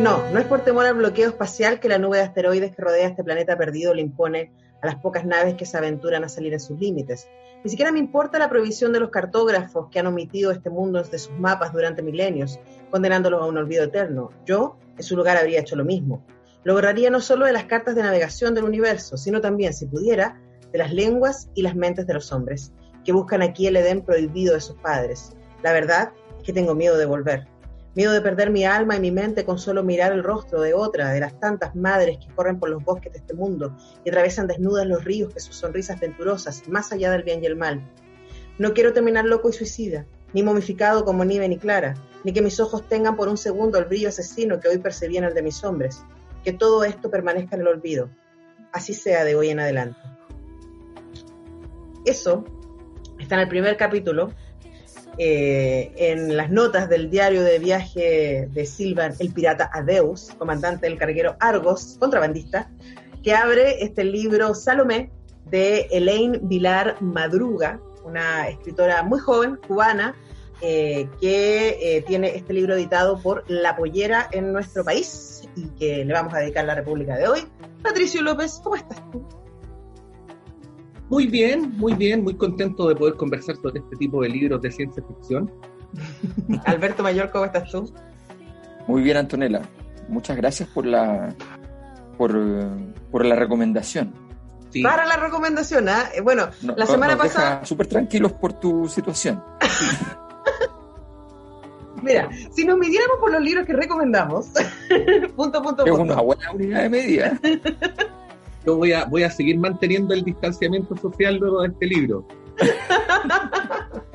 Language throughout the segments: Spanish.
No, no es por temor al bloqueo espacial que la nube de asteroides que rodea este planeta perdido le impone a las pocas naves que se aventuran a salir en sus límites. Ni siquiera me importa la prohibición de los cartógrafos que han omitido este mundo de sus mapas durante milenios, condenándolos a un olvido eterno. Yo, en su lugar, habría hecho lo mismo. Lo borraría no solo de las cartas de navegación del universo, sino también, si pudiera, de las lenguas y las mentes de los hombres, que buscan aquí el Edén prohibido de sus padres. La verdad es que tengo miedo de volver. Miedo de perder mi alma y mi mente con solo mirar el rostro de otra, de las tantas madres que corren por los bosques de este mundo y atraviesan desnudas los ríos que sus sonrisas venturosas, más allá del bien y el mal. No quiero terminar loco y suicida, ni momificado como Nive ni Clara, ni que mis ojos tengan por un segundo el brillo asesino que hoy percibían el de mis hombres. Que todo esto permanezca en el olvido. Así sea de hoy en adelante. Eso está en el primer capítulo eh, en las notas del diario de viaje de Silvan, el pirata Adeus, comandante del carguero Argos, contrabandista, que abre este libro Salomé de Elaine Vilar Madruga, una escritora muy joven, cubana, eh, que eh, tiene este libro editado por La Pollera en nuestro país y que le vamos a dedicar la República de hoy. Patricio López, ¿cómo estás? Muy bien, muy bien, muy contento de poder conversar sobre este tipo de libros de ciencia ficción. Alberto Mayor, ¿cómo estás tú? Muy bien, Antonella. Muchas gracias por la por, por la recomendación. Sí. Para la recomendación, ¿ah? ¿eh? Bueno, la semana pasada. Súper tranquilos por tu situación. Mira, si nos midiéramos por los libros que recomendamos, punto, punto, punto. Es una buena unidad de medida yo voy a, voy a seguir manteniendo el distanciamiento social luego de este libro.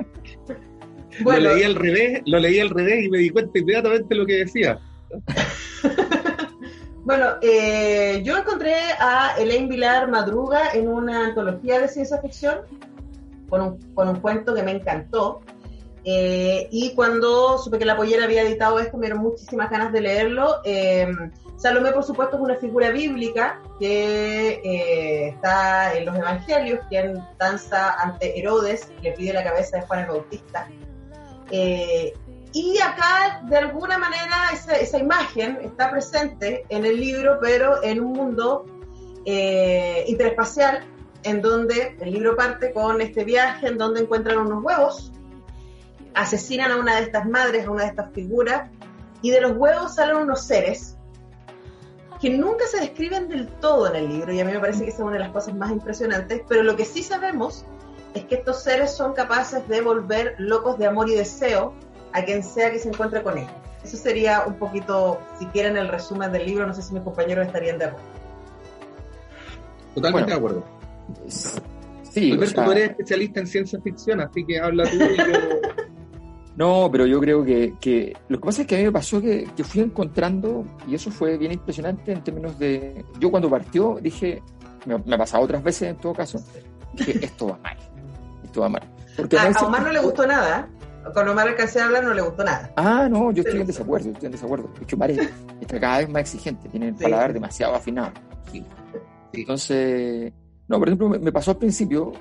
Lo leí al revés, lo leí al revés y me di cuenta inmediatamente lo que decía. bueno, eh, yo encontré a Elaine Vilar Madruga en una antología de ciencia ficción con un, con un cuento que me encantó. Eh, y cuando supe que la pollera había editado esto, me dieron muchísimas ganas de leerlo. Eh, Salomé, por supuesto, es una figura bíblica que eh, está en los evangelios, quien danza ante Herodes y le pide la cabeza de Juan el Bautista. Eh, y acá, de alguna manera, esa, imagen está presente en el libro, pero en un mundo eh, interespacial, en donde el libro parte con este viaje, en donde encuentran unos huevos, asesinan a una de estas madres, a una de estas figuras, y de los huevos salen unos seres que nunca se describen del todo en el libro y a mí me parece que esa es una de las cosas más impresionantes, pero lo que sí sabemos es que estos seres son capaces de volver locos de amor y deseo a quien sea que se encuentre con ellos. Eso sería un poquito, si quieren, el resumen del libro, no sé si mis compañeros estarían de acuerdo. Totalmente de acuerdo. Sí, Alberto, tú eres especialista en ciencia ficción, así que habla tú y yo No, pero yo creo que, lo que pasa es que a mí me pasó que, fui encontrando, y eso fue bien impresionante en términos de. Yo cuando partió dije, me, ha pasado otras veces en todo caso, dije, esto va mal, esto va mal. Porque a, Omar no le gustó nada. Con Omar alcancé a hablar no le gustó nada. Ah, no, yo estoy en desacuerdo, estoy en desacuerdo. De hecho, Omar está cada vez más exigente, tiene el paladar demasiado afinado. Entonces, no, por ejemplo, me, pasó al principio,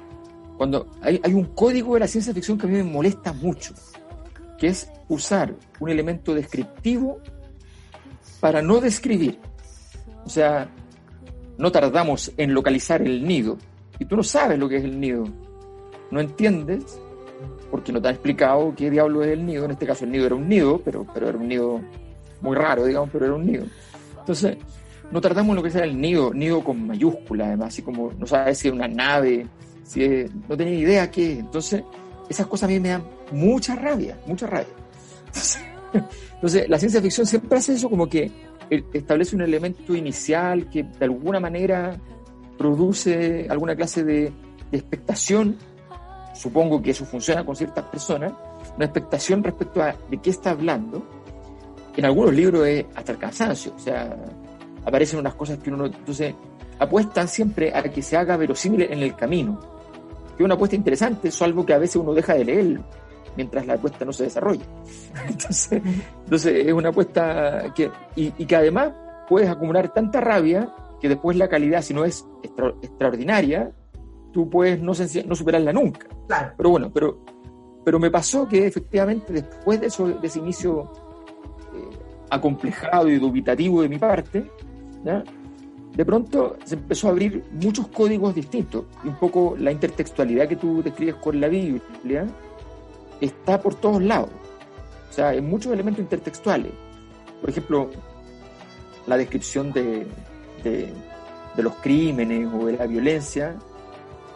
cuando hay, hay un código de la ciencia ficción que a mí me molesta mucho que es usar un elemento descriptivo para no describir. O sea, no tardamos en localizar el nido y tú no sabes lo que es el nido. No entiendes porque no te han explicado qué diablo es el nido. En este caso el nido era un nido, pero, pero era un nido muy raro, digamos, pero era un nido. Entonces, no tratamos lo que sea el nido, nido con mayúscula, además, así como no sabes si es una nave, si no tenía idea qué es. Entonces, esas cosas a mí me dan mucha rabia, mucha rabia. Entonces, la ciencia ficción siempre hace eso como que establece un elemento inicial que de alguna manera produce alguna clase de, expectación. Supongo que eso funciona con ciertas personas. Una expectación respecto a de qué está hablando. En algunos libros es hasta el cansancio. O sea, aparecen unas cosas que uno... Entonces, apuestan siempre a que se haga verosímil en el camino. Que es una apuesta interesante, salvo que a veces uno deja de leer mientras la apuesta no se desarrolla. Entonces, entonces es una apuesta que, y, que además puedes acumular tanta rabia que después la calidad, si no es extraordinaria, tú puedes no, no superarla nunca. Pero bueno, pero, pero me pasó que efectivamente después de, eso, de ese inicio eh, acomplejado y dubitativo de mi parte, de pronto se empezó a abrir muchos códigos distintos y un poco la intertextualidad que tú describes con la Biblia está por todos lados. O sea, hay muchos elementos intertextuales. Por ejemplo, la descripción de, de, los crímenes o de la violencia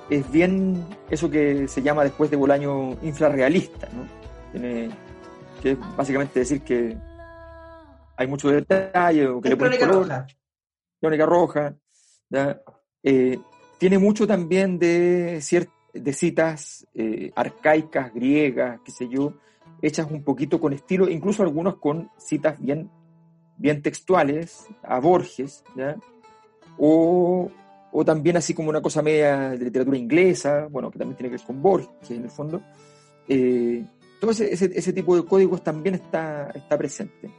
es bien eso que se llama después de Bolaño infrarrealista, ¿no? Tiene, que es básicamente decir que hay mucho detalle o que le ponen color. Roja. Crónica roja. Eh, tiene mucho también de cierto de citas eh, arcaicas, griegas, qué sé yo, hechas un poquito con estilo, incluso algunos con citas bien, bien textuales, a Borges, O, o, también así como una cosa media de literatura inglesa, bueno, que también tiene que ver con Borges en el fondo. Eh, todo ese, ese, tipo de códigos también está, está presente.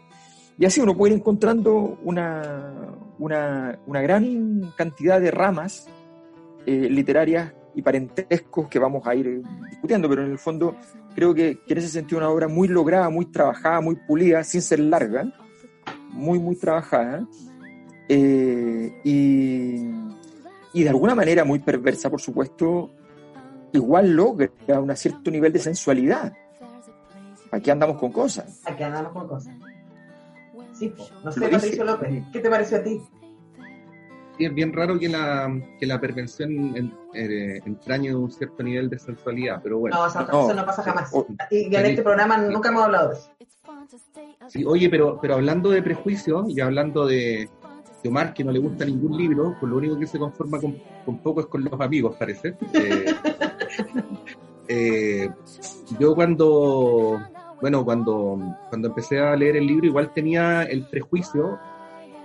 Y así uno puede ir encontrando una, una, una gran cantidad de ramas eh, literarias y parentescos que vamos a ir discutiendo, pero en el fondo creo que, en ese sentido una obra muy lograda, muy trabajada, muy pulida, sin ser larga, muy, muy trabajada, eh, y, y, de alguna manera muy perversa, por supuesto, igual logra un cierto nivel de sensualidad. Aquí andamos con cosas. Aquí andamos con cosas. Sí, no sé, Patricio López, ¿qué te pareció a ti? Es bien raro que la, que la pervención en, eh, entrañe un cierto nivel de sensualidad, pero bueno. No, eso no, pasa jamás. y en este programa nunca hemos hablado de eso. Sí, oye, pero, pero hablando de prejuicios y hablando de, de, Omar, que no le gusta ningún libro, pues lo único que se conforma con, con poco es con los amigos, parece. Eh, eh, yo cuando, bueno, cuando, cuando empecé a leer el libro, igual tenía el prejuicio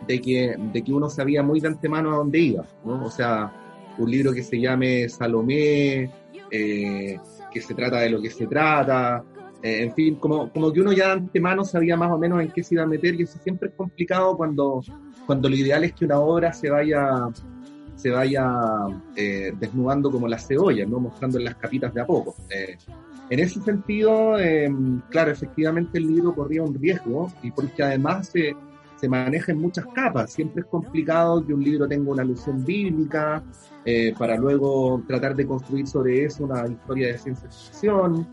de que, de que uno sabía muy de antemano a dónde iba, ¿no? O sea, un libro que se llame Salomé, eh, que se trata de lo que se trata, eh, en fin, como, como que uno ya de antemano sabía más o menos en qué se iba a meter y eso siempre es complicado cuando, cuando lo ideal es que una obra se vaya se vaya eh, desnudando como la cebolla, ¿no? mostrando en las capitas de a poco. en ese sentido, claro, efectivamente el libro corría un riesgo y porque además se se maneja en muchas capas. Siempre es complicado que un libro tenga una alusión bíblica, eh, para luego tratar de construir sobre eso una historia de ciencia ficción,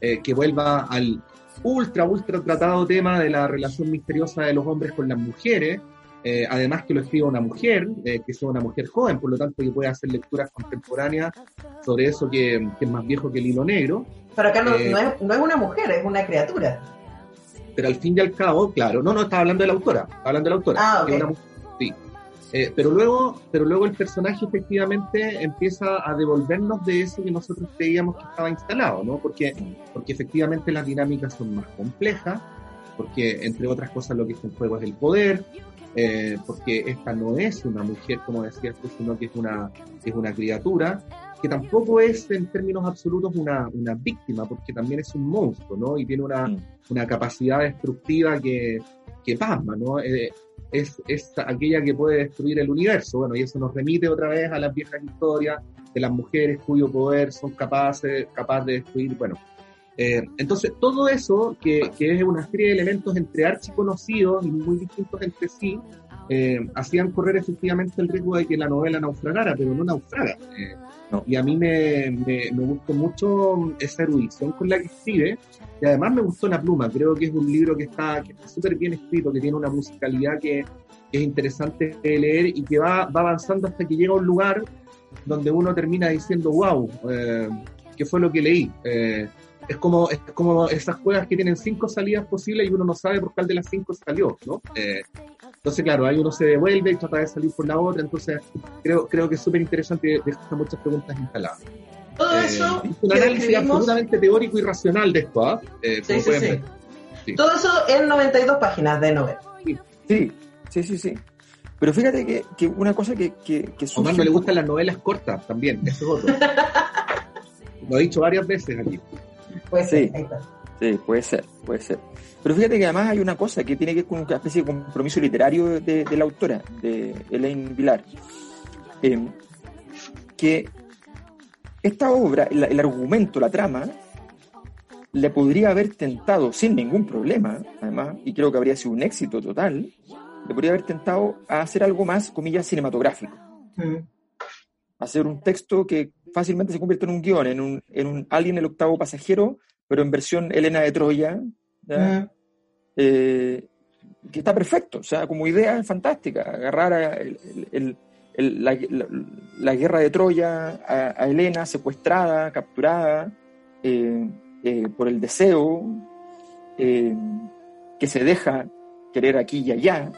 eh, que vuelva al ultra, ultra tratado tema de la relación misteriosa de los hombres con las mujeres, eh, además que lo escriba una mujer, que sea una mujer joven, por lo tanto que puede hacer lecturas contemporáneas sobre eso que, es más viejo que el hilo negro. Pero acá no, no, es, no es una mujer, es una criatura pero al fin y al cabo, claro, no, no, estaba hablando de la autora, estaba hablando de la autora. Ah, sí. Eh, pero luego, pero luego el personaje efectivamente empieza a devolvernos de eso que nosotros creíamos que estaba instalado, ¿no? Porque, porque efectivamente las dinámicas son más complejas, porque entre otras cosas lo que está en juego es el poder, eh, porque esta no es una mujer, como decías tú, sino que es una, es una criatura, que tampoco es en términos absolutos una, una víctima, porque también es un monstruo, ¿no? Y tiene una, una capacidad destructiva que, que pasma, ¿no? Eh, es, es aquella que puede destruir el universo, bueno, y eso nos remite otra vez a las viejas historias de las mujeres cuyo poder son capaces, capaz de destruir, bueno. Eh, entonces, todo eso, que, que, es una serie de elementos entre archiconocidos y muy distintos entre sí, eh, hacían correr efectivamente el riesgo de que la novela naufragara, pero no naufraga. Eh, y a mí me, me, gustó mucho esa erudición con la que escribe, y además me gustó la pluma, creo que es un libro que está súper bien escrito, que tiene una musicalidad que, es interesante de leer y que va, va avanzando hasta que llega a un lugar donde uno termina diciendo, wow, eh, ¿qué fue lo que leí? Eh, es como, es como esas juegas que tienen cinco salidas posibles y uno no sabe por cuál de las cinco salió, ¿no? Eh, entonces, claro, ahí uno se devuelve y trata de salir por la otra, entonces creo, creo que es súper interesante y deja muchas preguntas instaladas. Todo eh, eso. un análisis absolutamente teórico y racional de esto, ¿ah? Eh, sí, sí, sí. Todo eso en 92 páginas de novela. Sí, sí, sí, sí. Pero fíjate que, que una cosa que, que, que A no le gustan las novelas cortas también, eso es otro. Lo he dicho varias veces aquí. Puede ser, sí, puede ser, puede ser. Pero fíjate que además hay una cosa que tiene que ver con una especie de compromiso literario de, la autora, de Elaine Vilar, em, que esta obra, el, argumento, la trama, le podría haber tentado sin ningún problema, además, y creo que habría sido un éxito total, le podría haber tentado a hacer algo más, comillas, cinematográfico. Mm. Hacer un texto que fácilmente se convierte en un guion, en un, en un Alien el octavo pasajero, pero en versión Elena de Troya, eh, que está perfecto, o sea, como idea es fantástica, agarrar la, guerra de Troya a, Helena secuestrada, capturada eh, eh, por el deseo, que se deja querer aquí y allá,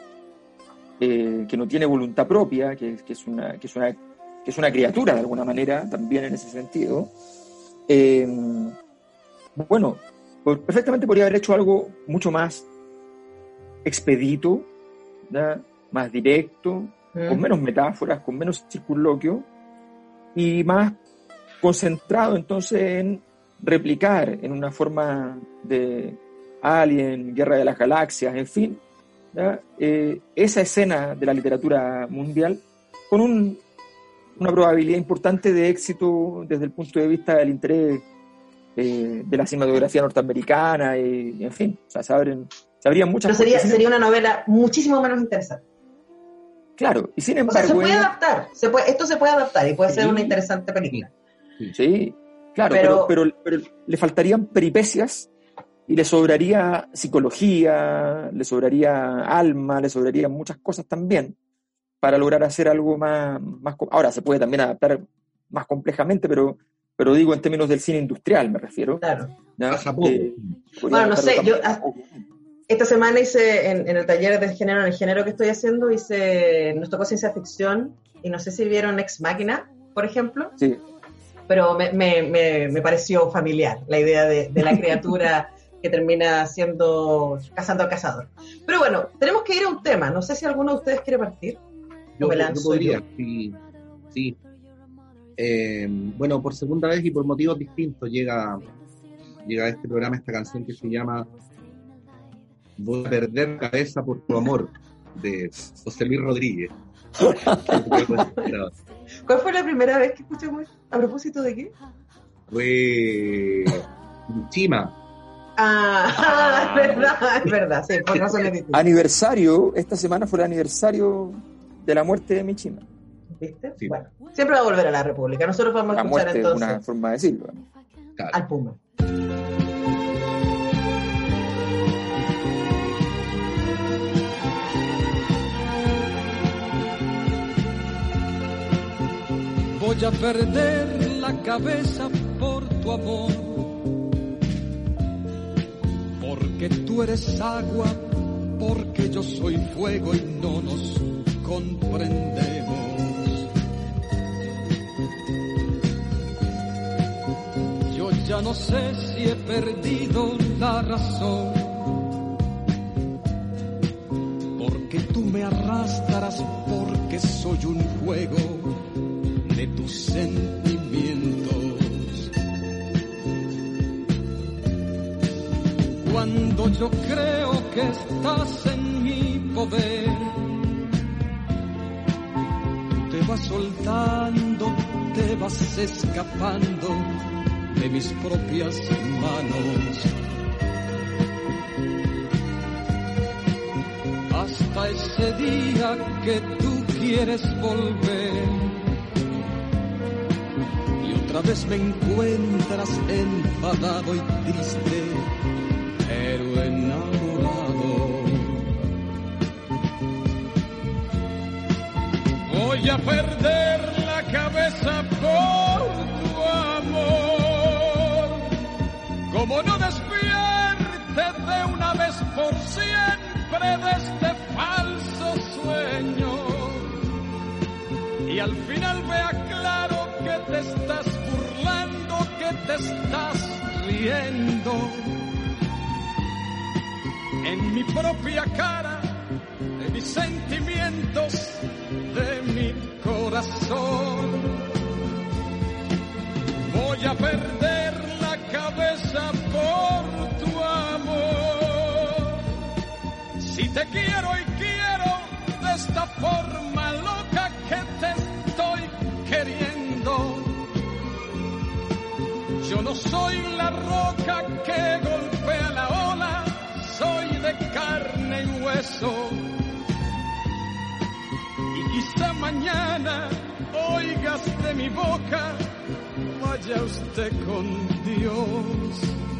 que no tiene voluntad propia, que, es una, que, es una, que es una criatura de alguna manera también en ese sentido. Bueno, perfectamente podría haber hecho algo mucho más expedito, más directo, con mm. menos metáforas, con menos circunloquio y más concentrado entonces en replicar en una forma de Alien, Guerra de las Galaxias, en fin, eh, esa escena de la literatura mundial con una probabilidad importante de éxito desde el punto de vista del interés eh, de la cinematografía norteamericana, y, en fin, o sea, se, abren, muchas Pero sería, sería una novela muchísimo menos interesante. Claro, y sin embargo. se puede adaptar, se puede, esto se puede adaptar y puede ser una interesante película. Sí, claro, pero, pero, le faltarían peripecias y le sobraría psicología, le sobraría alma, le sobrarían muchas cosas también para lograr hacer algo más, más. Ahora se puede también adaptar más complejamente, pero pero digo en términos del cine industrial, me refiero. Claro. Eh, bueno, no sé, yo ah, esta semana hice en, el taller de género, en el género que estoy haciendo, hice, nos tocó ciencia ficción y no sé si vieron Ex Máquina, por ejemplo. Sí. Pero me, me, me, pareció familiar la idea de, de la criatura que termina siendo cazando al cazador. Pero bueno, tenemos que ir a un tema. No sé si alguno de ustedes quiere partir. Yo, me lanzo podría, sí. sí. Eh, bueno, por segunda vez y por motivos distintos llega, llega a este programa esta canción que se llama Voy a perder cabeza por tu amor, de José Luis Rodríguez. ¿Cuál fue la primera vez que escuchamos ¿A propósito de qué? Fue Chima. Ah, es verdad, es verdad, sí, por razones Aniversario, esta semana fue el aniversario de la muerte de Michima. ¿Viste? Bueno, siempre va a volver a la República. Nosotros vamos a escuchar entonces. una forma de decirlo. Al Puma. Voy a perder la cabeza por tu amor. Porque tú eres agua, porque yo soy fuego y no nos comprendemos. Ya no sé si he perdido la razón. Porque tú me arrastras porque soy un juego de tus sentimientos. Cuando yo creo que estás en mi poder, te vas soltando, te vas escapando mis propias manos. Hasta ese día que tú quieres volver. Y otra vez me encuentras enfadado y triste, pero enamorado. Voy a perder la cabeza por de este falso sueño. Y al final vea claro que te estás burlando, que te estás riendo. En mi propia cara, de mis sentimientos, de mi corazón. Voy a perder la cabeza por te quiero y quiero de esta forma loca que te estoy queriendo. Yo no soy la roca que golpea la ola, soy de carne y hueso. Y quizá mañana oigas de mi boca, vaya usted con Dios.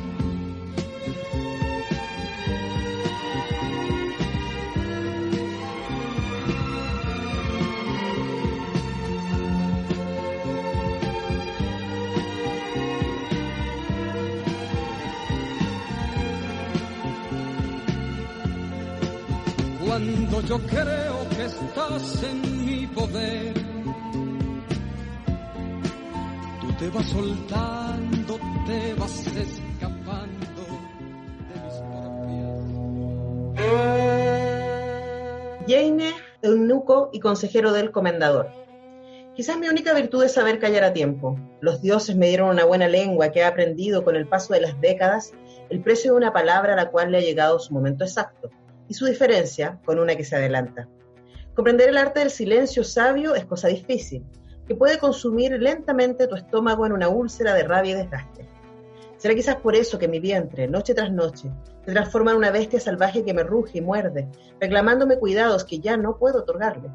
Yo creo que estás en mi poder, tú te vas soltando, te vas escapando de mis propias. Jane, eunuco y consejero del comendador. Quizás mi única virtud es saber callar a tiempo. Los dioses me dieron una buena lengua que he aprendido con el paso de las décadas el precio de una palabra a la cual le ha llegado su momento exacto y su diferencia con una que se adelanta. Comprender el arte del silencio sabio es cosa difícil, que puede consumir lentamente tu estómago en una úlcera de rabia y desgaste. Será quizás por eso que mi vientre, noche tras noche, se transforma en una bestia salvaje que me ruge y muerde, reclamándome cuidados que ya no puedo otorgarle.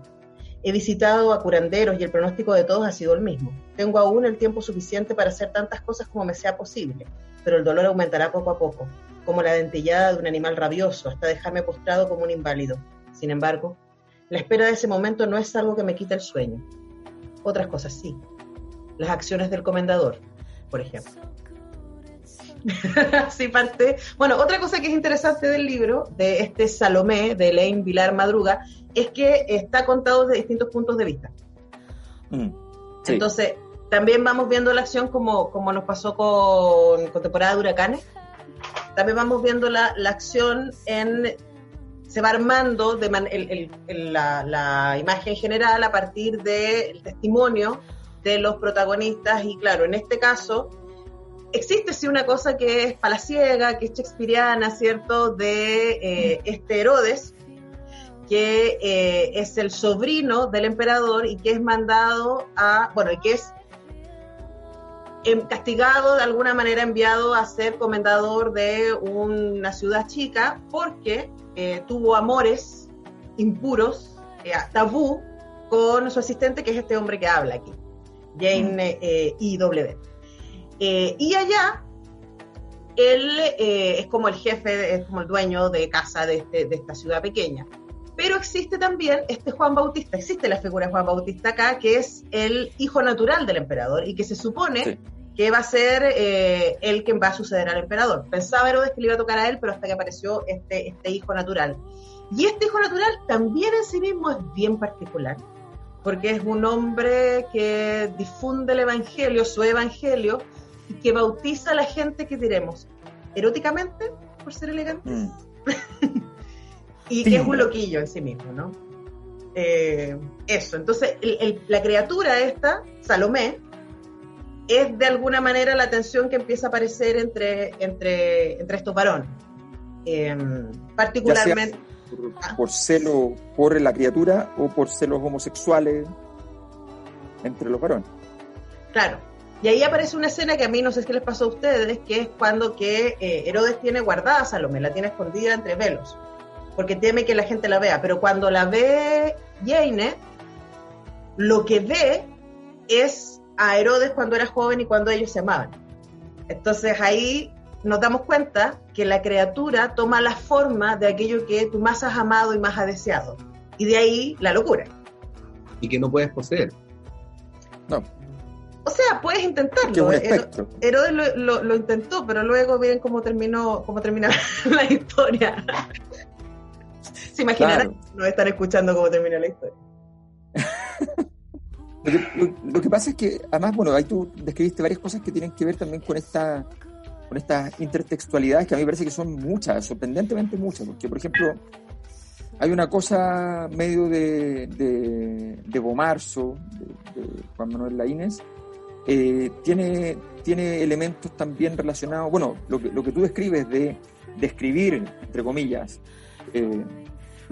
He visitado a curanderos y el pronóstico de todos ha sido el mismo. Tengo aún el tiempo suficiente para hacer tantas cosas como me sea posible, pero el dolor aumentará poco a poco, como la dentellada de un animal rabioso, hasta dejarme postrado como un inválido. Sin embargo, la espera de ese momento no es algo que me quite el sueño. Otras cosas sí. Las acciones del comendador, por ejemplo. sí, parte. Bueno, otra cosa que es interesante del libro, de este Salomé, de Elaine Vilar Madruga, es que está contado desde distintos puntos de vista. Mm, sí. Entonces, también vamos viendo la acción como, como nos pasó con, con temporada de huracanes. También vamos viendo la, la acción en. Se va armando de la, imagen general a partir del testimonio de los protagonistas. Y claro, en este caso, existe sí una cosa que es palaciega, que es shakespeariana, ¿cierto? De eh, este Herodes, que eh, es el sobrino del emperador y que es mandado a, bueno, y que es castigado de alguna manera, enviado a ser comendador de una ciudad chica porque eh, tuvo amores impuros, eh, tabú, con su asistente, que es este hombre que habla aquí, Jane eh, I.W. Eh, y allá, él es como el jefe, es como el dueño de casa de, este- de esta ciudad pequeña. Pero existe también este Juan Bautista, existe la figura de Juan Bautista acá, que es el hijo natural del emperador y que se supone Sí. que va a ser eh, el que va a suceder al emperador. Pensaba Herodes que le iba a tocar a él, pero hasta que apareció este, este hijo natural. Y este hijo natural también en sí mismo es bien particular, porque es un hombre que difunde el evangelio, su evangelio, y que bautiza a la gente que diremos eróticamente, por ser elegante, Mm, y que es un loquillo en sí mismo, ¿no? Eh, eso, entonces el- el- la criatura esta, Salomé, es de alguna manera la tensión que empieza a aparecer entre, entre, entre estos varones. Eh, particularmente, por, por celo por la criatura o por celos homosexuales entre los varones. claro. Y ahí aparece una escena que a mí no sé qué les pasó a ustedes, que es cuando que eh, Herodes tiene guardada a Salomé, la tiene escondida entre velos. Porque teme que la gente la vea, pero cuando la ve Jane, lo que ve es a Herodes cuando era joven y cuando ellos se amaban. Entonces ahí nos damos cuenta que la criatura toma la forma de aquello que tú más has amado y más has deseado. Y de ahí la locura. Y que no puedes poseer. No. O sea, puedes intentarlo. Herodes lo, intentó, pero luego miren cómo terminó, cómo termina la historia. Se imaginarán no estar escuchando cómo termina la historia. lo, que, pasa es que, además, bueno, ahí tú describiste varias cosas que tienen que ver también con esta con estas intertextualidades que a mí me parece que son muchas, sorprendentemente muchas, porque, por ejemplo, hay una cosa medio de, de, de Bomarzo, de, Juan Manuel Laínez, eh, tiene, tiene elementos también relacionados, bueno, lo que, lo que tú describes de describir, entre comillas, eh,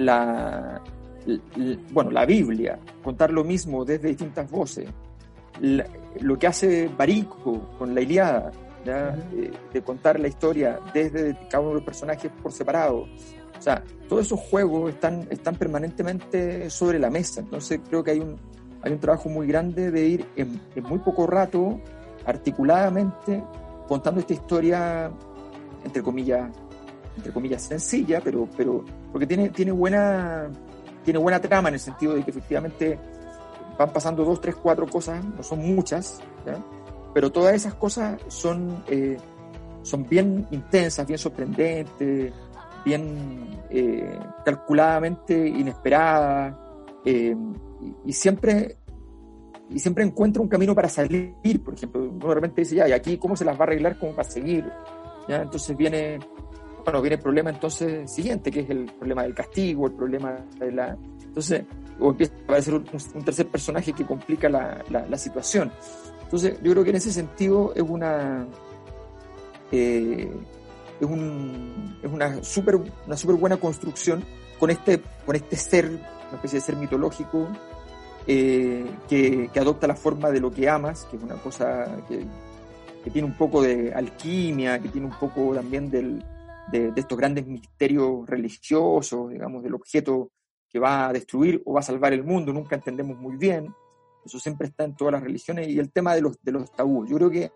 la, bueno, la Biblia, contar lo mismo desde distintas voces, lo que hace Barico con la Iliada, eh, de contar la historia desde cada uno de los personajes por separado. O sea, todos esos juegos están, están permanentemente sobre la mesa. Entonces creo que hay un, hay un trabajo muy grande de ir en, muy poco rato, articuladamente, contando esta historia, entre comillas, entre comillas sencilla, pero, pero porque tiene, tiene buena tiene buena trama en el sentido de que efectivamente van pasando dos, tres, cuatro cosas, no son muchas, pero todas esas cosas son, eh, son bien intensas, bien sorprendentes, bien eh, calculadamente inesperadas, eh, y, siempre y siempre encuentra un camino para salir, por ejemplo, uno de repente dice, ya, ¿y aquí cómo se las va a arreglar como para seguir? ¿Ya? Entonces viene, bueno, viene el problema entonces siguiente, que es el problema del castigo, el problema de la... Entonces, o empieza a aparecer un, tercer personaje que complica la, la, situación. Entonces, yo creo que en ese sentido es una... Eh, es, un, es una súper una super buena construcción con este, con este ser, una especie de ser mitológico, eh, que, que, adopta la forma de lo que amas, que es una cosa que, que tiene un poco de alquimia, que tiene un poco también del, de, estos grandes misterios religiosos, digamos, del objeto que va a destruir o va a salvar el mundo, nunca entendemos muy bien. Eso siempre está en todas las religiones y el tema de los, de los tabúes. Yo creo que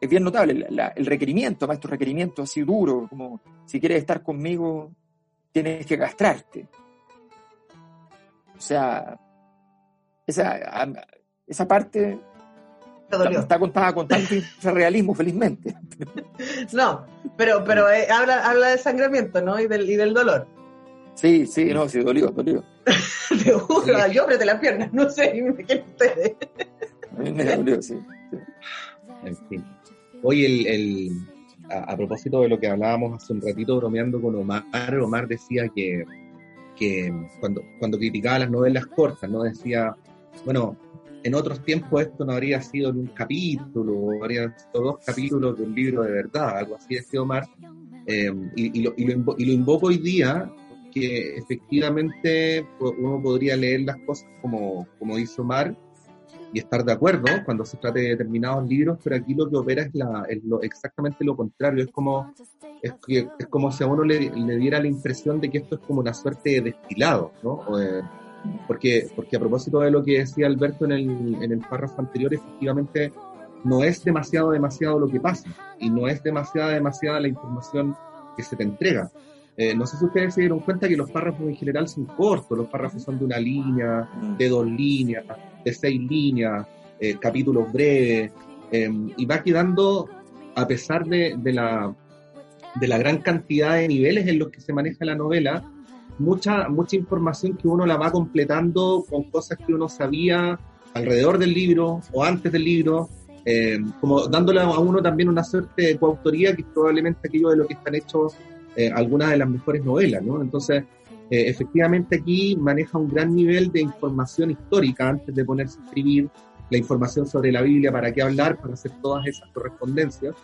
es bien notable el requerimiento, además estos requerimientos así duros, como si quieres estar conmigo, tienes que castrarte. O sea, esa, esa parte Está contada con tanto realismo, felizmente. No, pero, pero eh, habla, habla de sangramiento, ¿no? Y del, y del dolor. Sí, sí, no, sí, dolió, dolió. Te juro, yo apreté las piernas, no sé, qué ustedes. A mí me dolió, sí. En fin. Hoy el, el a, propósito de lo que hablábamos hace un ratito bromeando con Omar, Omar decía que, que cuando, cuando criticaba las novelas cortas, ¿no? Decía, bueno, en otros tiempos esto no habría sido en un capítulo, habrían sido dos capítulos de un libro de verdad, algo así decía Omar, eh, y, lo, y, lo, invoco hoy día, que efectivamente uno podría leer las cosas como, como dice Omar y estar de acuerdo cuando se trate de determinados libros, pero aquí lo que opera es, la, lo, exactamente lo contrario, es como, es, es como si a uno le, le, diera la impresión de que esto es como una suerte de destilado, ¿no? O de, porque, porque a propósito de lo que decía Alberto en el, en el párrafo anterior, efectivamente no es demasiado, demasiado lo que pasa y no es demasiada, demasiada la información que se te entrega. Eh, no sé si ustedes se dieron cuenta que los párrafos en general son cortos, los párrafos son de una línea, de dos líneas, de seis líneas, eh, capítulos breves, eh, y va quedando, a pesar de, de, la, de la gran cantidad de niveles en los que se maneja la novela, mucha, mucha información que uno la va completando con cosas que uno sabía alrededor del libro o antes del libro, eh, como dándole a uno también una suerte de coautoría que es probablemente aquello de lo que están hechos eh, algunas de las mejores novelas, ¿no? Entonces, eh, efectivamente aquí maneja un gran nivel de información histórica antes de ponerse a escribir la información sobre la Biblia, para qué hablar, para hacer todas esas correspondencias.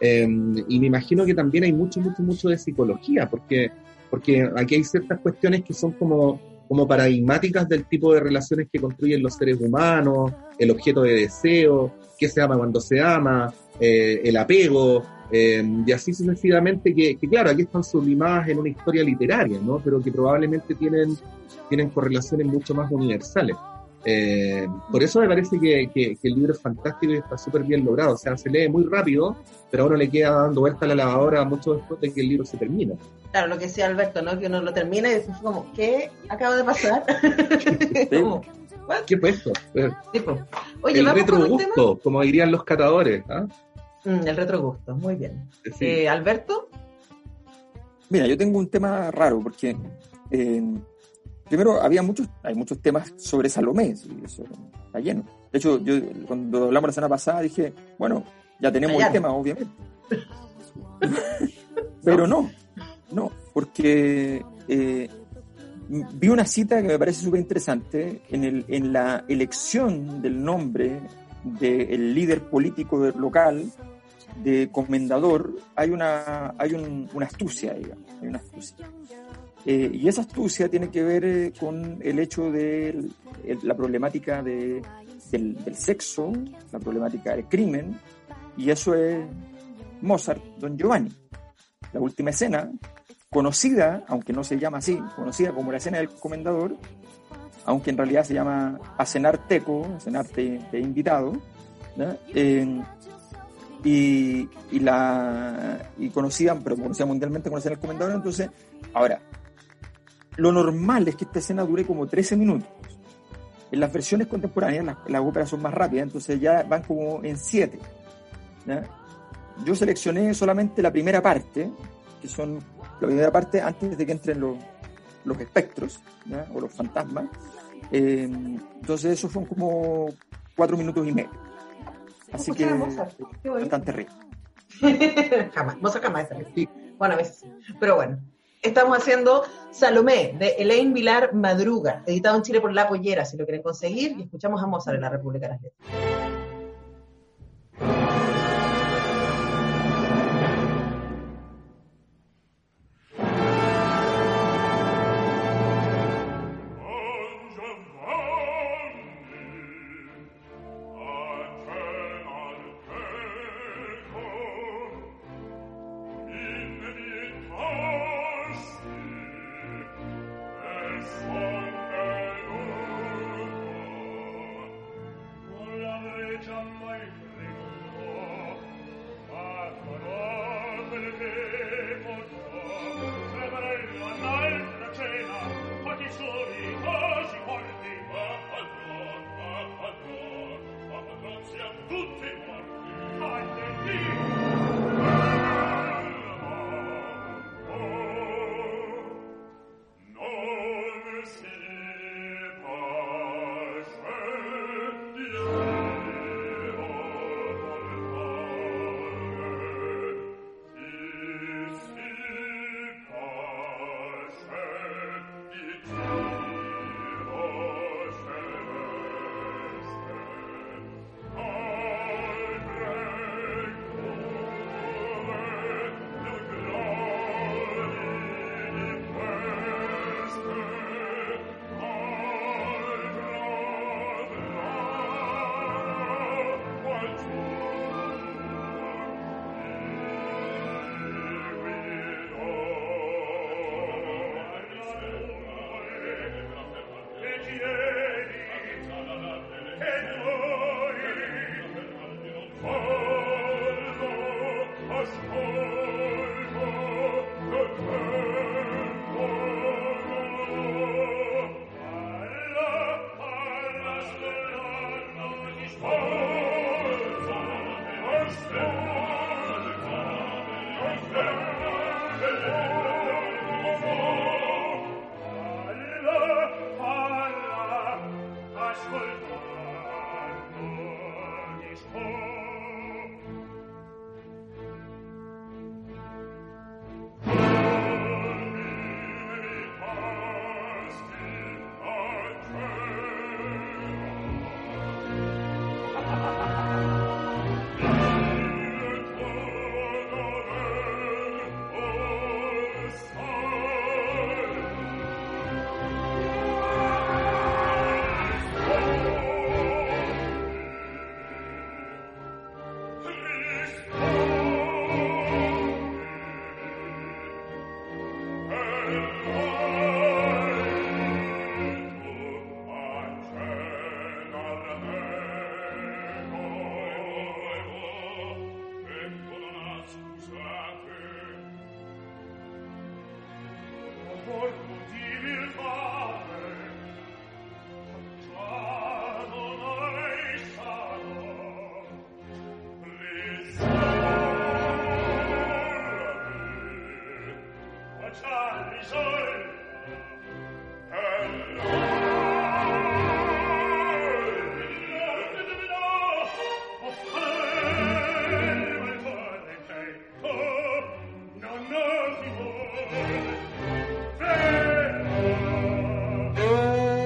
y me imagino que también hay mucho, mucho, mucho de psicología, porque porque aquí hay ciertas cuestiones que son como, como paradigmáticas del tipo de relaciones que construyen los seres humanos, el objeto de deseo, qué se ama cuando se ama, eh, el apego, Eh, y así sucesivamente, que, que, claro, aquí están sublimadas en una historia literaria, ¿no? Pero que probablemente tienen, tienen correlaciones mucho más universales. Eh, por eso me parece que, que, el libro es fantástico y está súper bien logrado. O sea, se lee muy rápido, pero a uno le queda dando vuelta a la lavadora mucho después de que el libro se termina. Claro, lo que decía Alberto, ¿no? Que uno lo termina y dice como, ¿qué acaba de pasar? ¿Qué puesto? Oye, el retrogusto, como dirían los catadores. ¿ah? Mm, el retrogusto, muy bien. Eh, Alberto. Mira, yo tengo un tema raro porque eh, primero había muchos, hay muchos temas sobre Salomé, eso está lleno. De hecho, yo cuando hablamos la semana pasada dije, bueno, ya tenemos el tema, obviamente. Pero no, no, porque eh, vi una cita que me parece súper interesante en, el, en la elección del nombre del líder político local, de comendador, hay una, hay una astucia, digamos, hay una astucia. Eh, y esa astucia tiene que ver eh, con el hecho de la problemática de, del, sexo, la problemática del crimen, y eso es Mozart, Don Giovanni. La última escena, conocida, aunque no se llama así, conocida como la escena del comendador, aunque en realidad se llama a cenar teco, a cenar de, invitado, y, y, y conocida, pero conocida mundialmente como la escena del comendador, entonces, ahora, lo normal es que esta escena dure como 13 minutos. En las versiones contemporáneas las, óperas son más rápidas, entonces ya van como en 7. Yo seleccioné solamente la primera parte, que son la primera parte antes de que entren los, los espectros o los fantasmas. Eh, entonces esos son como 4 minutos y medio. Así que bastante rico. jamás, Mozart jamás. Bueno, a veces. Pero bueno estamos haciendo Salomé de Elaine Vilar Madruga, editado en Chile por La Pollera, si lo quieren conseguir, y escuchamos a Mozart en la República de las Letras.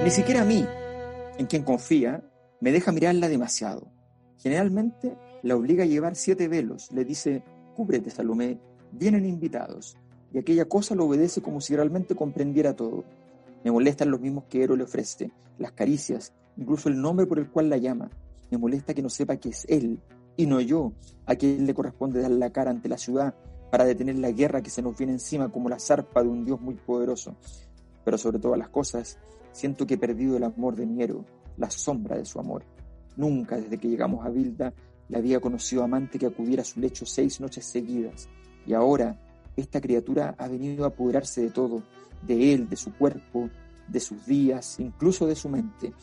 Ni siquiera a mí, en quien confía, me deja mirarla demasiado. Generalmente la obliga a llevar siete velos, le dice, cúbrete Salomé, vienen invitados, y aquella cosa lo obedece como si realmente comprendiera todo. Me molestan los mismos que Ero le ofrece, las caricias, incluso el nombre por el cual la llama. Me molesta que no sepa que es él, y no yo, a quien le corresponde dar la cara ante la ciudad para detener la guerra que se nos viene encima como la zarpa de un Dios muy poderoso. Pero sobre todas las cosas, Siento que he perdido el amor de héroe, la sombra de su amor. Nunca desde que llegamos a Vilda le había conocido amante que acudiera a su lecho seis noches seguidas. Y ahora esta criatura ha venido a apoderarse de todo, de él, de su cuerpo, de sus días, incluso de su mente.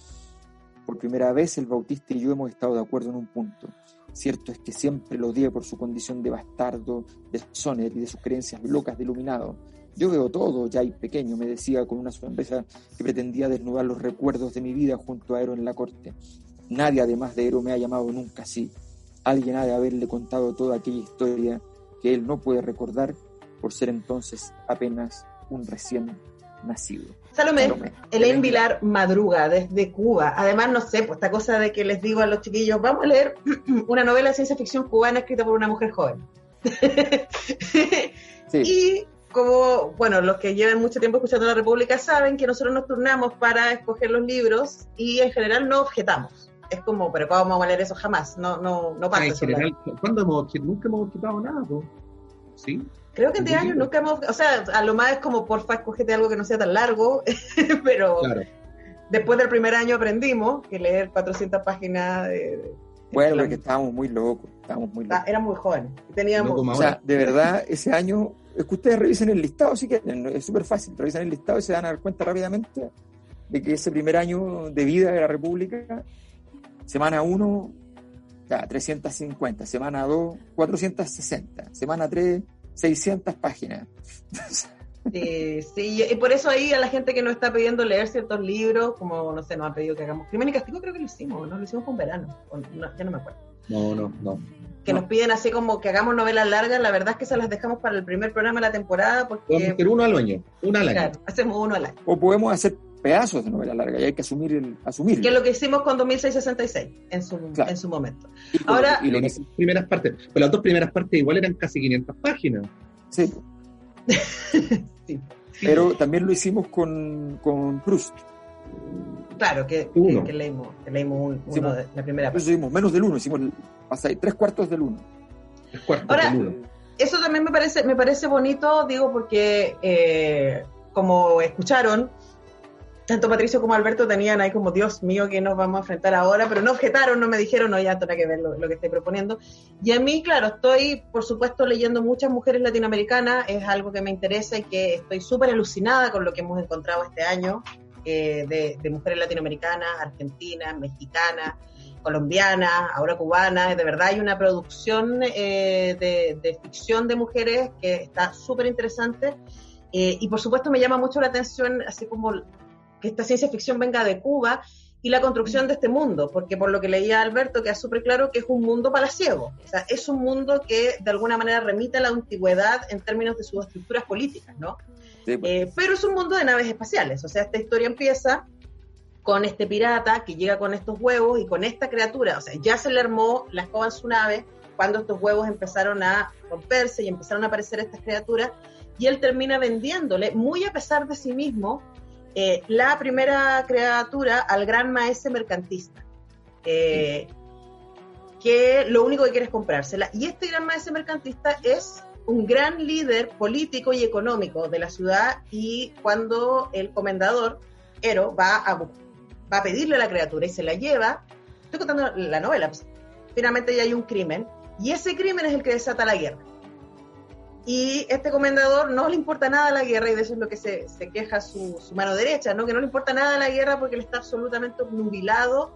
Por primera vez el Bautista y yo hemos estado de acuerdo en un punto. Cierto es que siempre lo odié por su condición de bastardo, de soner y de sus creencias locas de iluminado. Yo veo todo, ya y pequeño, me decía con una sonrisa que pretendía desnudar los recuerdos de mi vida junto a Ero en la corte. Nadie además de Ero me ha llamado nunca así. Alguien ha de haberle contado toda aquella historia que él no puede recordar por ser entonces apenas un recién nacido. Salomé, Elaine Vilar madruga desde Cuba. Además, no sé, pues esta cosa de que les digo a los chiquillos, vamos a leer una novela de ciencia ficción cubana escrita por una mujer joven. sí. Y como, bueno, los que llevan mucho tiempo escuchando la República saben que nosotros nos turnamos para escoger los libros y en general no objetamos. Es como, pero ¿cómo vamos a leer eso jamás? No, no, no pasa. En general, ¿cuándo hemos Nunca hemos objetado nada, ¿sí? Creo que en 10 años nunca hemos, o sea, a lo más es como, porfa, escogete algo que no sea tan largo, pero después del primer año aprendimos que leer 400 páginas de... bueno, porque estábamos muy locos, estábamos muy locos. Éramos muy jóvenes. Teníamos... o sea, de verdad, ese año es que ustedes revisen el listado, sí que es súper fácil, revisan el listado y se dan a dar cuenta rápidamente de que ese primer año de vida de la República, semana 1, ya, 350, semana 2, 460, semana 3, 600 páginas. Sí, sí, y por eso ahí a la gente que nos está pidiendo leer ciertos libros, como, no sé, nos ha pedido que hagamos Crimen y Castigo, creo que lo hicimos, ¿no? Lo hicimos con verano, ya no me acuerdo. No, no, no que nos piden así como que hagamos novelas largas, la verdad es que se las dejamos para el primer programa de la temporada. Porque, podemos hacer uno al año, una al año. Claro, hacemos uno al año. O podemos hacer pedazos de novela larga y hay que asumir el asumir. Que es lo que hicimos con 2666 en su, en su momento. Ahora, y las primeras partes, pero las dos primeras partes igual eran casi 500 páginas. Sí. sí. Pero también lo hicimos con, con Proust. Claro, que, que, leímos, que leímos uno de la primera parte. Hicimos menos del uno, hicimos tres cuartos del uno. Tres cuartos del uno. Eso también me parece, me parece bonito, digo, porque eh, como escucharon, tanto Patricio como Alberto tenían ahí como, Dios mío, que nos vamos a enfrentar ahora, pero no objetaron, no me dijeron, no, ya tendrá que ver lo, que estoy proponiendo. Y a mí, claro, estoy, por supuesto, leyendo muchas mujeres latinoamericanas, es algo que me interesa y que estoy súper alucinada con lo que hemos encontrado este año eh, de, mujeres latinoamericanas, argentinas, mexicanas, colombianas, ahora cubanas. De verdad hay una producción eh, de, ficción de mujeres que está súper interesante. Eh, y por supuesto me llama mucho la atención, así como que esta ciencia ficción venga de Cuba y la construcción de este mundo, porque por lo que leía Alberto queda súper claro que es un mundo palaciego, o es un mundo que de alguna manera remite a la antigüedad en términos de sus estructuras políticas, ¿no? Pues. Eh, pero es un mundo de naves espaciales, o sea, esta historia empieza con este pirata que llega con estos huevos y con esta criatura, o sea, ya se le armó la escoba en su nave cuando estos huevos empezaron a romperse y empezaron a aparecer estas criaturas, y él termina vendiéndole, muy a pesar de sí mismo, eh, la primera criatura al gran maestro mercantista, eh, que lo único que quiere es comprársela. Y este gran maestro mercantista es un gran líder político y económico de la ciudad y cuando el comendador Ero va a, va a pedirle a la criatura y se la lleva, estoy contando la novela, pues, finalmente ya hay un crimen y ese crimen es el que desata la guerra. Y este comendador no le importa nada la guerra, y de eso es lo que se, se queja su, mano derecha, ¿no? que no le importa nada la guerra porque él está absolutamente obnubilado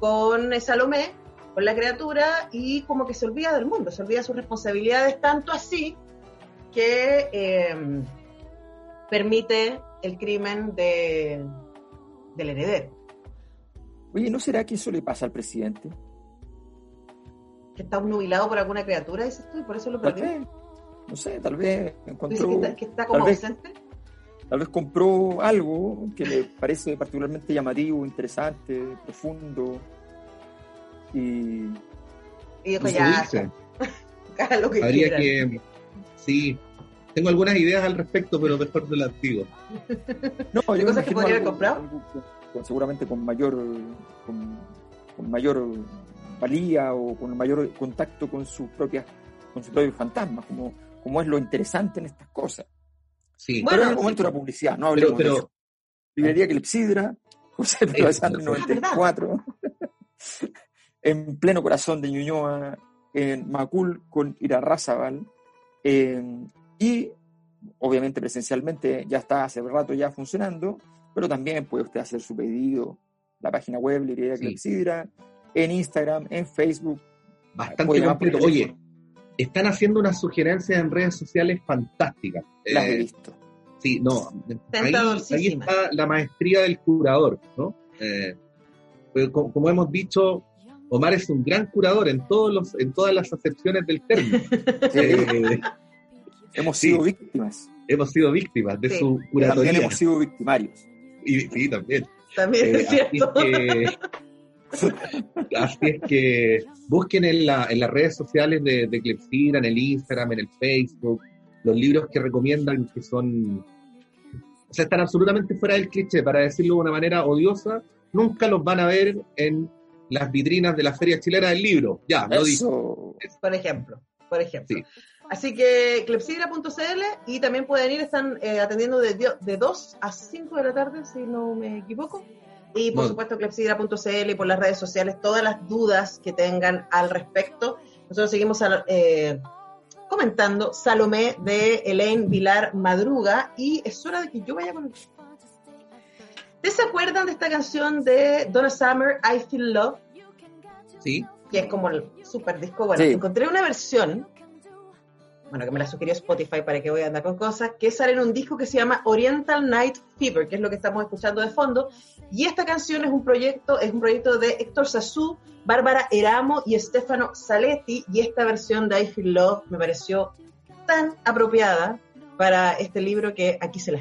con Salomé, con la criatura, y como que se olvida del mundo, se olvida de sus responsabilidades, tanto así que eh, permite el crimen de, del heredero. Oye, ¿no será que eso le pasa al presidente? Que está obnubilado por alguna criatura, dices tú, y por eso lo perdió no sé, tal vez encontró... Que está, como tal ausente? Vez, tal vez compró algo que le parece particularmente llamativo, interesante, profundo. Y... Y dijo, ya, lo que Habría que... Sí, tengo algunas ideas al respecto, pero mejor de las digo. No, yo cosas que podría haber comprado? seguramente con mayor... Con, con mayor valía o con mayor contacto con sus propias con sus propios fantasmas, como como es lo interesante en estas cosas. Sí. Bueno, pero en el momento de la publicidad, no hablemos pero, de eso. Librería Clepsidra, José Pedro Alessandro 94, en pleno corazón de Ñuñoa, en Macul con Irarrázaval, eh, y obviamente presencialmente ya está hace rato ya funcionando, pero también puede usted hacer su pedido, la página web Librería Clepsidra, en Instagram, en Facebook. Bastante completo. Oye, están haciendo unas sugerencias en redes sociales fantásticas. Las he eh, visto. Sí, no, ahí, ahí, está la maestría del curador, ¿no? Eh, como, hemos dicho, Omar es un gran curador en todos los, en todas las acepciones del término. Eh, hemos sido víctimas. Hemos sido víctimas de su curatoría. También hemos sido victimarios. Y, sí, también. También es cierto. Así es que busquen en, la, en las redes sociales de, de Clepsira, en el Instagram, en el Facebook, los libros que recomiendan que son, o sea, están absolutamente fuera del cliché, para decirlo de una manera odiosa, nunca los van a ver en las vitrinas de la Feria Chilena del Libro. Ya, lo digo. Por ejemplo, por ejemplo. Así que clepsidra.cl y también pueden ir, están eh, atendiendo de, de 2 a 5 de la tarde, si no me equivoco. Y por supuesto, clepsidra.cl y por las redes sociales, todas las dudas que tengan al respecto. Nosotros seguimos eh, comentando Salomé de Elaine Vilar Madruga y es hora de que yo vaya con... ¿Ustedes se acuerdan de esta canción de Donna Summer, I Feel Love? Sí. Que es como el super disco. Bueno, encontré una versión bueno, que me la sugirió Spotify para que voy a andar con cosas, que sale en un disco que se llama Oriental Night Fever, que es lo que estamos escuchando de fondo. Y esta canción es un proyecto, es un proyecto de Héctor Sassou, Bárbara Eramo y Stefano Saletti, y esta versión de I Feel Love me pareció tan apropiada para este libro que aquí se la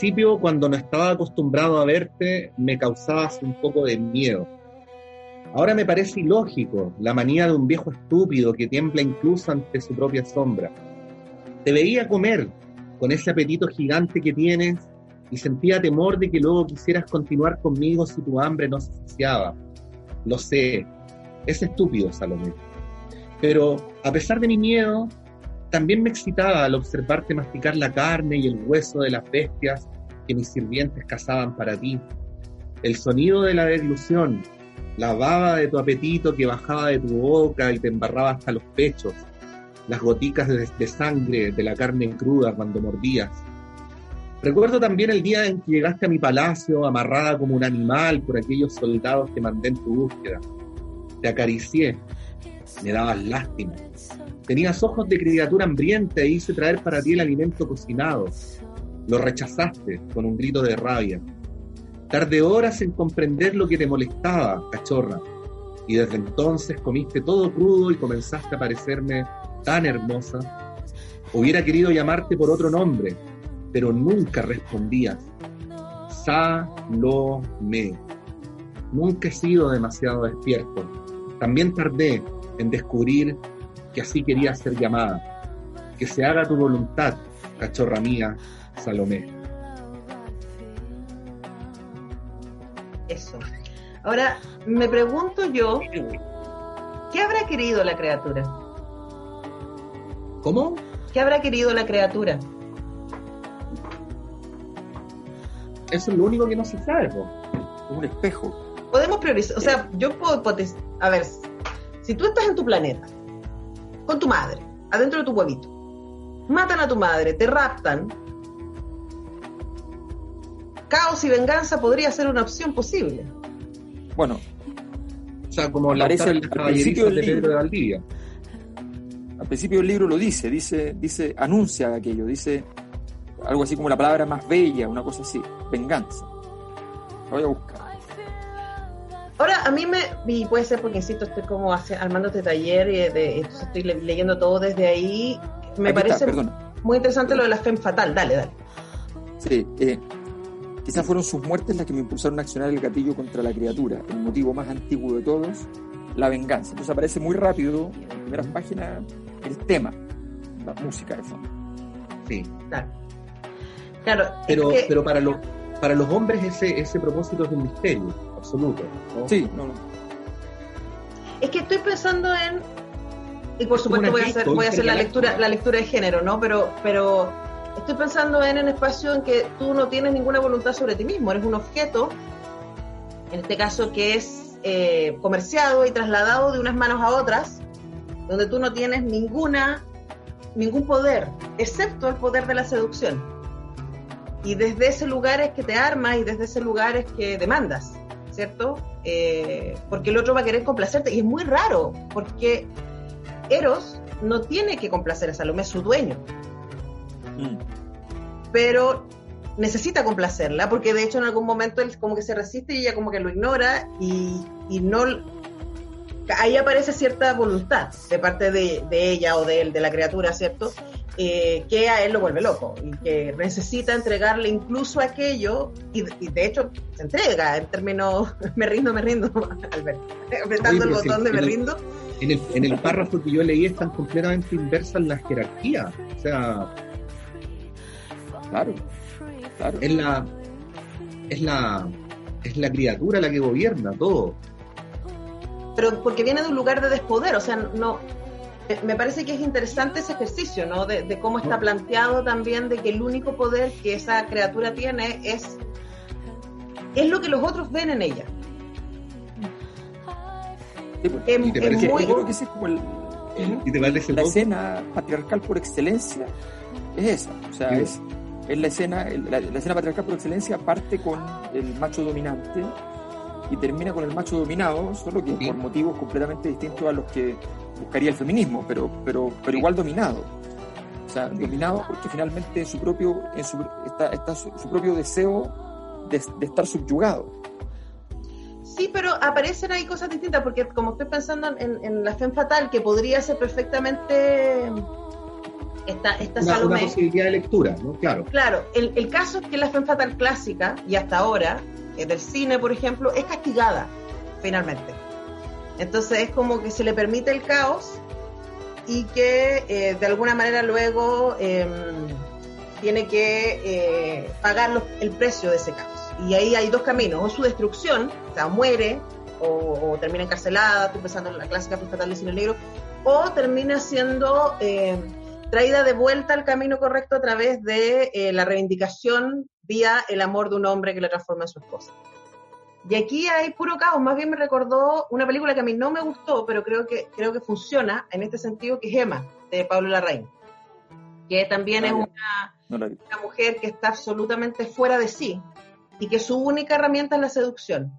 principio, cuando no estaba acostumbrado a verte, me causabas un poco de miedo. Ahora me parece ilógico la manía de un viejo estúpido que tiembla incluso ante su propia sombra. Te veía comer con ese apetito gigante que tienes y sentía temor de que luego quisieras continuar conmigo si tu hambre no se saciaba. Lo sé, es estúpido, Salomé. Pero a pesar de mi miedo, también me excitaba al observarte masticar la carne y el hueso de las bestias que mis sirvientes cazaban para ti. El sonido de la deglución, la baba de tu apetito que bajaba de tu boca y te embarraba hasta los pechos, las goticas de, sangre de la carne cruda cuando mordías. Recuerdo también el día en que llegaste a mi palacio amarrada como un animal por aquellos soldados que mandé en tu búsqueda. Te acaricié, me dabas lástima. Tenías ojos de criatura hambrienta e hice traer para ti el alimento cocinado. Lo rechazaste con un grito de rabia. Tardé horas en comprender lo que te molestaba, cachorra. Y desde entonces comiste todo crudo y comenzaste a parecerme tan hermosa. Hubiera querido llamarte por otro nombre, pero nunca respondías. Salome. Nunca he sido demasiado despierto. También tardé en descubrir que así quería ser llamada. Que se haga tu voluntad, cachorra mía, Salomé. Eso. Ahora, me pregunto yo, ¿qué habrá querido la criatura? ¿Cómo? ¿Qué habrá querido la criatura? Eso es lo único que no se sabe, po. un espejo. Podemos priorizar, o sea, yo puedo a ver, si tú estás en tu planeta, con tu madre, adentro de tu huevito, matan a tu madre, te raptan, caos y venganza podría ser una opción posible. Bueno, O sea, como la Parece al- caballerizas principio del de Pedro libro. de Valdivia. al principio del libro lo dice, dice, dice, anuncia aquello, dice algo así como la palabra más bella, una cosa así, venganza. Lo voy a buscar. Ahora, a mí me, y puede ser porque, insisto, estoy como hace- armando este taller y de, entonces estoy le- leyendo todo desde ahí. Me Aquí parece está, muy interesante lo de la femme fatal. Dale, dale. Sí, eh, quizás fueron sus muertes las que me impulsaron a accionar el gatillo contra la criatura, el motivo más antiguo de todos, la venganza. Entonces aparece muy rápido, en primeras páginas, el tema, la música de fondo. Sí. Claro. Claro, es Pero, que- pero para, los, para los hombres ese, ese propósito es un misterio absoluto. ¿no? Sí, no, no. Es que estoy pensando en y por supuesto voy a hacer voy a hacer la lectura la lectura de género, ¿no? Pero pero estoy pensando en un espacio en que tú no tienes ninguna voluntad sobre ti mismo, eres un objeto, en este caso que es eh, comerciado y trasladado de unas manos a otras, donde tú no tienes ninguna ningún poder, excepto el poder de la seducción. Y desde ese lugar es que te armas y desde ese lugar es que demandas, ¿cierto? Eh, porque el otro va a querer complacerte. Y es muy raro, porque Eros no tiene que complacer a Salomé, es su dueño, Mm. pero necesita complacerla, porque de hecho en algún momento él como que se resiste y ella como que lo ignora y, y no... Ahí aparece cierta voluntad de parte de, de ella o de él, de la criatura, ¿cierto? Eh, que a él lo vuelve loco y que necesita entregarle incluso aquello, y, y de hecho se entrega en términos, me rindo, me rindo, Albert, apretando el botón de me rindo. En el, en el párrafo que yo leí están completamente inversas las jerarquías. O sea, Claro, claro. es la, es la, es la criatura la que gobierna todo. pero porque viene de un lugar de despoder, o sea, no me parece que es interesante ese ejercicio, ¿no? De, de cómo está planteado también de que el único poder que esa criatura tiene es es lo que los otros ven en ella. Pues. Es, ¿Y te es parece Yo muy creo que ese es como el, ¿Y te parece la escena patriarcal por excelencia es esa. O sea, Sí. es, es la escena, el- la, la escena patriarcal por excelencia parte con el macho dominante y termina con el macho dominado, solo que Sí. por motivos completamente distintos a los que buscaría el feminismo, pero, pero, pero igual dominado. O sea, dominado porque finalmente en su propio, en su, está, está su, su propio deseo de, de estar subyugado. Sí, pero aparecen ahí cosas distintas, porque como estoy pensando en, en la Femme Fatal, que podría ser perfectamente esta, esta una, Salomé. Una posibilidad de lectura, ¿no? Claro. Claro, el, el caso es que la femme fatal clásica, y hasta ahora, eh, del cine, por ejemplo, es castigada, finalmente. Entonces es como que se le permite el caos y que eh, de alguna manera luego eh, tiene que eh, pagar los, el precio de ese caos. Y ahí hay dos caminos, o su destrucción, o sea, muere, o, termina encarcelada, estoy pensando en la clásica fatal de cine negro, o termina siendo eh, traída de vuelta al camino correcto a través de eh, la reivindicación vía el amor de un hombre que le transforma en su esposa. Y aquí hay puro caos, más bien me recordó una película que a mí no me gustó, pero creo que, creo que funciona en este sentido, que es Emma, de Pablo Larraín, que también es una, No la vi. una mujer que está absolutamente fuera de sí y que su única herramienta es la seducción.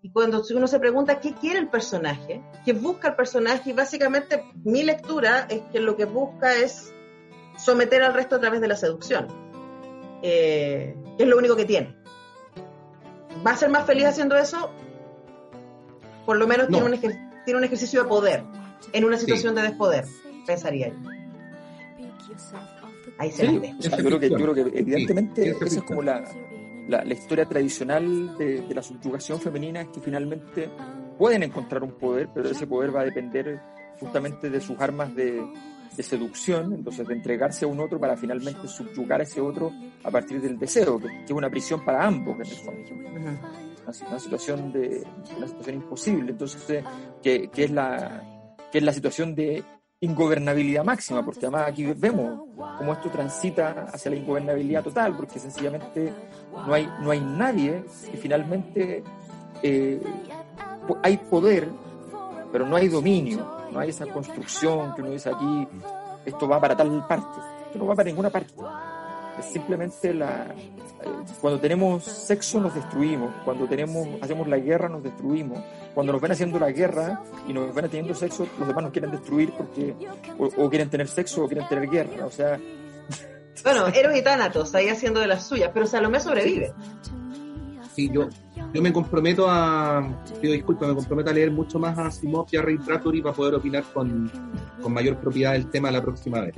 Y cuando uno se pregunta qué quiere el personaje, qué busca el personaje, y básicamente mi lectura es que lo que busca es someter al resto a través de la seducción, eh, que es lo único que tiene. ¿Va a ser más feliz haciendo eso? Por lo menos No. tiene, un ejer- tiene un ejercicio de poder en una situación de despoder, pensaría yo. Ahí se Sí, o sea, Ciencia yo, creo que, yo creo que evidentemente Sí, esa es como la, la, la historia tradicional de, de la subyugación femenina, es que finalmente pueden encontrar un poder, pero ese poder va a depender justamente de sus armas de, de seducción, entonces de entregarse a un otro para finalmente subyugar a ese otro a partir del deseo, que, que es una prisión para ambos en el fondo. Una, una situación de una situación imposible entonces eh, que, que es la que es la situación de ingobernabilidad máxima porque además aquí vemos cómo esto transita hacia la ingobernabilidad total porque sencillamente no hay no hay nadie que finalmente eh, hay poder pero no hay dominio no hay esa construcción que uno dice aquí esto va para tal parte esto no va para ninguna parte es simplemente la eh, cuando tenemos sexo nos destruimos, cuando tenemos hacemos la guerra nos destruimos, cuando nos ven haciendo la guerra y nos ven teniendo sexo, los demás nos quieren destruir porque o, quieren tener sexo o quieren tener guerra, o sea, Bueno, Eros y Tánatos ahí haciendo de las suyas, pero Salomé sobrevive. Sí, yo, yo me comprometo a, pido disculpas, me comprometo a leer mucho más a Simov y a Ray Bradbury para poder opinar con, con mayor propiedad del tema la próxima vez.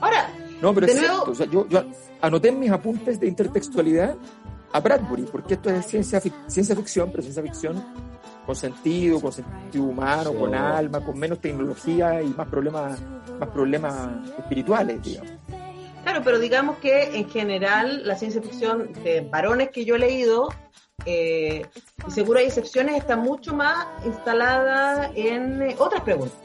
Ahora, no, pero De es nuevo- cierto, o sea, yo, yo anoté en mis apuntes de intertextualidad a Bradbury, porque esto es ciencia, fic- ciencia ficción, pero ciencia ficción con sentido, con sentido humano, Sí. con alma, con menos tecnología y más problemas, más problemas espirituales, digamos. claro, pero digamos que en general la ciencia ficción de varones que yo he leído, eh, y seguro hay excepciones, está mucho más instalada en eh, otras preguntas.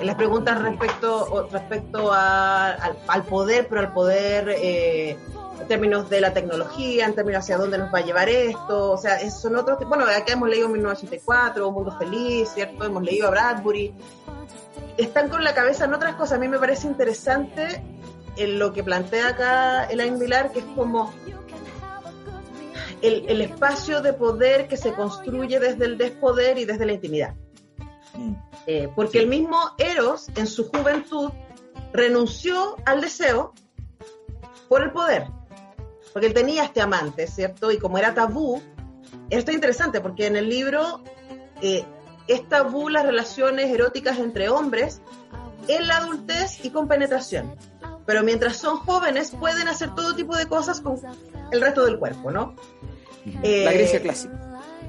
En las preguntas respecto, respecto a- al, al poder, pero al poder eh, en términos de la tecnología, en términos hacia dónde nos va a llevar esto, o sea, son otros, bueno, acá hemos leído 1984, Un Mundo Feliz, ¿cierto? Hemos leído a Bradbury, están con la cabeza en otras cosas. A mí me parece interesante en lo que plantea acá Elaine Vilar, que es como el, el espacio de poder que se construye desde el despoder y desde la intimidad. Eh, porque el mismo Eros, en su juventud, renunció al deseo por el poder. Porque él tenía este amante, ¿cierto? Y como era tabú, esto es interesante porque en el libro eh, es tabú las relaciones eróticas entre hombres en la adultez y con penetración. Pero mientras son jóvenes pueden hacer todo tipo de cosas con el resto del cuerpo, ¿no? Eh, La Grecia clásica.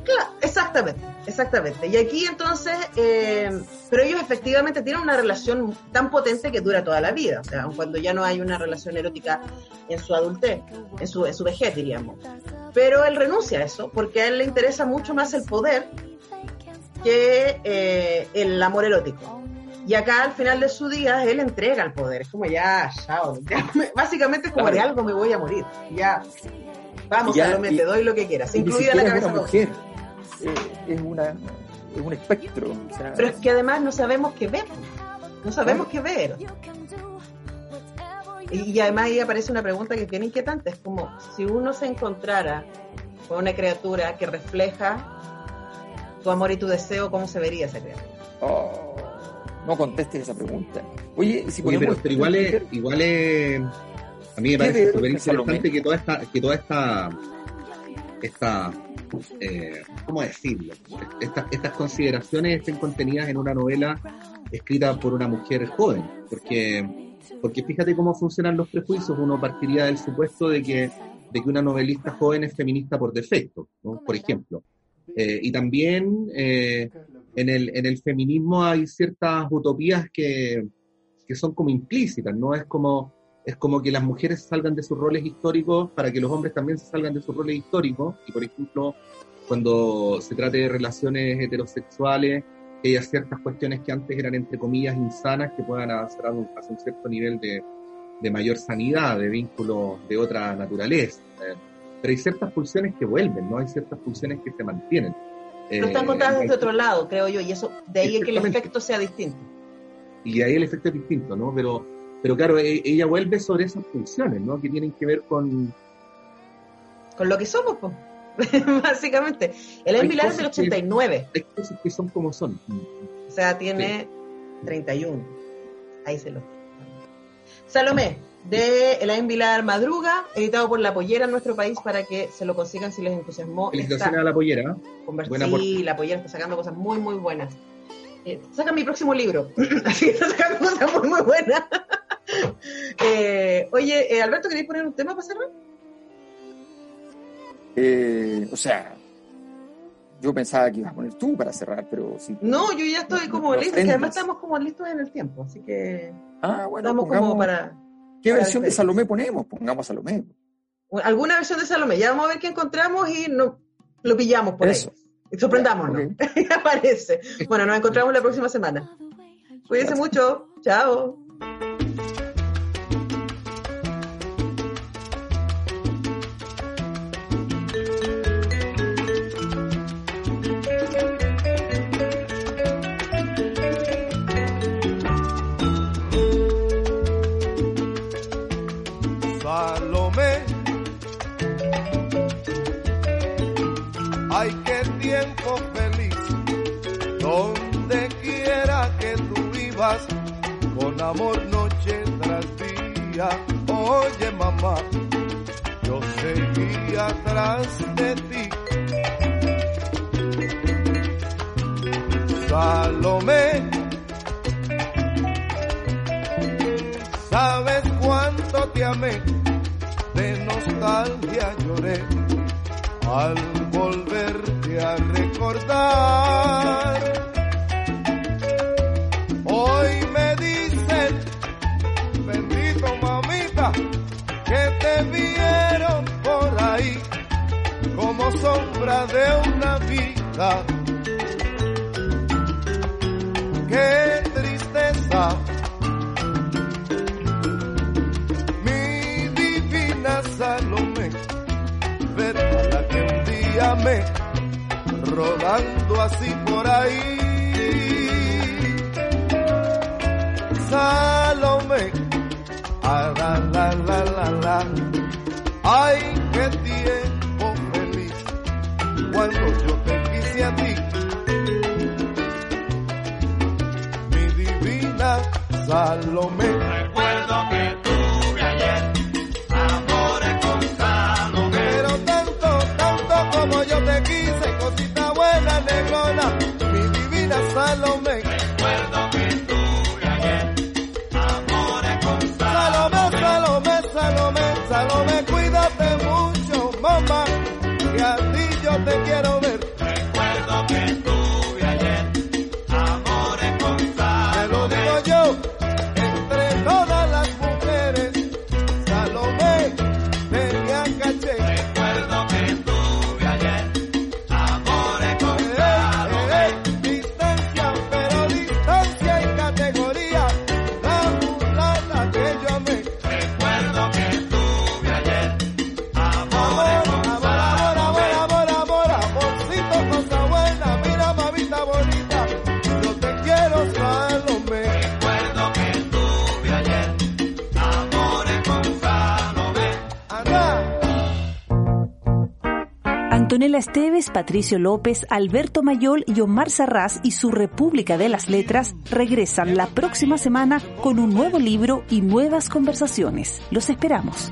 Claro, exactamente, exactamente. Y aquí entonces, eh, pero ellos efectivamente tienen una relación tan potente que dura toda la vida, o sea, aun cuando ya no hay una relación erótica en su adultez, en su, en su vejez, diríamos. Pero él renuncia a eso porque a él le interesa mucho más el poder que eh, el amor erótico. Y acá al final de su día él entrega el poder, es como ya, chao, ya básicamente es como de algo me voy a morir, ya, vamos, ya- Salomé, y- te doy lo que quieras, incluida la es cabeza una mujer, eh, es, una, es un espectro. o sea, Pero es que además no sabemos qué ver. No sabemos qué ver. Y, y además ahí aparece una pregunta que es bien inquietante. Es como si uno se encontrara con una criatura que refleja tu amor y tu deseo, ¿cómo se vería esa criatura? oh, no contestes esa pregunta. Oye, si Oye, pero, ponemos pero igual es, igual es, a mí me ¿Qué parece súper interesante que toda esta, que toda esta, esta, eh, ¿cómo decirlo? Esta- estas consideraciones estén contenidas en una novela escrita por una mujer joven, porque Porque fíjate cómo funcionan los prejuicios. Uno partiría del supuesto de que, de que una novelista joven es feminista por defecto, por ejemplo. Eh, y también eh, en, el, en el feminismo hay ciertas utopías que, que son como implícitas, ¿no? Es como, es como que las mujeres salgan de sus roles históricos para que los hombres también se salgan de sus roles históricos. Y por ejemplo, cuando se trate de relaciones heterosexuales, que haya ciertas cuestiones que antes eran entre comillas insanas que puedan avanzar hacia un cierto nivel de, de mayor sanidad, de vínculos de otra naturaleza. Pero hay ciertas pulsiones que vuelven, ¿no? Hay ciertas pulsiones que se mantienen. No están contadas desde otro lado, creo yo, y eso de ahí es que el efecto sea distinto. Y de ahí el efecto es distinto, ¿no? Pero, pero claro, e, ella vuelve sobre esas funciones, ¿no? Que tienen que ver con... Con lo que somos, pues. básicamente. El es del 89. hay cosas que son como son. O sea, tiene 31. Ahí se lo. Salomé, de Elaine Vilar Madruga, editado por La Pollera en nuestro país para que se lo consigan si les entusiasmó. Felicitaciones a La Pollera. sí, La Pollera está sacando cosas muy, muy buenas. Eh, saca mi próximo libro, así que está sacando cosas muy, muy buenas. Eh, oye, eh, Alberto, ¿queréis poner un tema para cerrar? Eh, o sea, yo pensaba que ibas a poner tú para cerrar, pero sí. No, yo ya estoy como listo, que además estamos como listos en el tiempo, así que. Ah, bueno, estamos como para. ¿Qué versión de Salomé ponemos? Pongamos Salomé. Alguna versión de Salomé, ya vamos a ver qué encontramos y no, lo pillamos por Eso. ahí. Sorprendámonos. Okay. aparece. Bueno, nos encontramos la próxima semana. Cuídense mucho. Chao. Amor noche tras día. Oye mamá, yo seguía atrás de ti. Salomé, sabes cuánto te amé, de nostalgia lloré al volverte a recordar. De una vida. Qué tristeza. Mi divina Salomé, ver a la que un día me rodando así por ahí. Salomé, ah, la la la la la, ay que tiene Salomé. Recuerdo Esteves, Patricio López, Alberto Mayol y Omar Sarraz y su República de las Letras regresan la próxima semana con un nuevo libro y nuevas conversaciones. Los esperamos.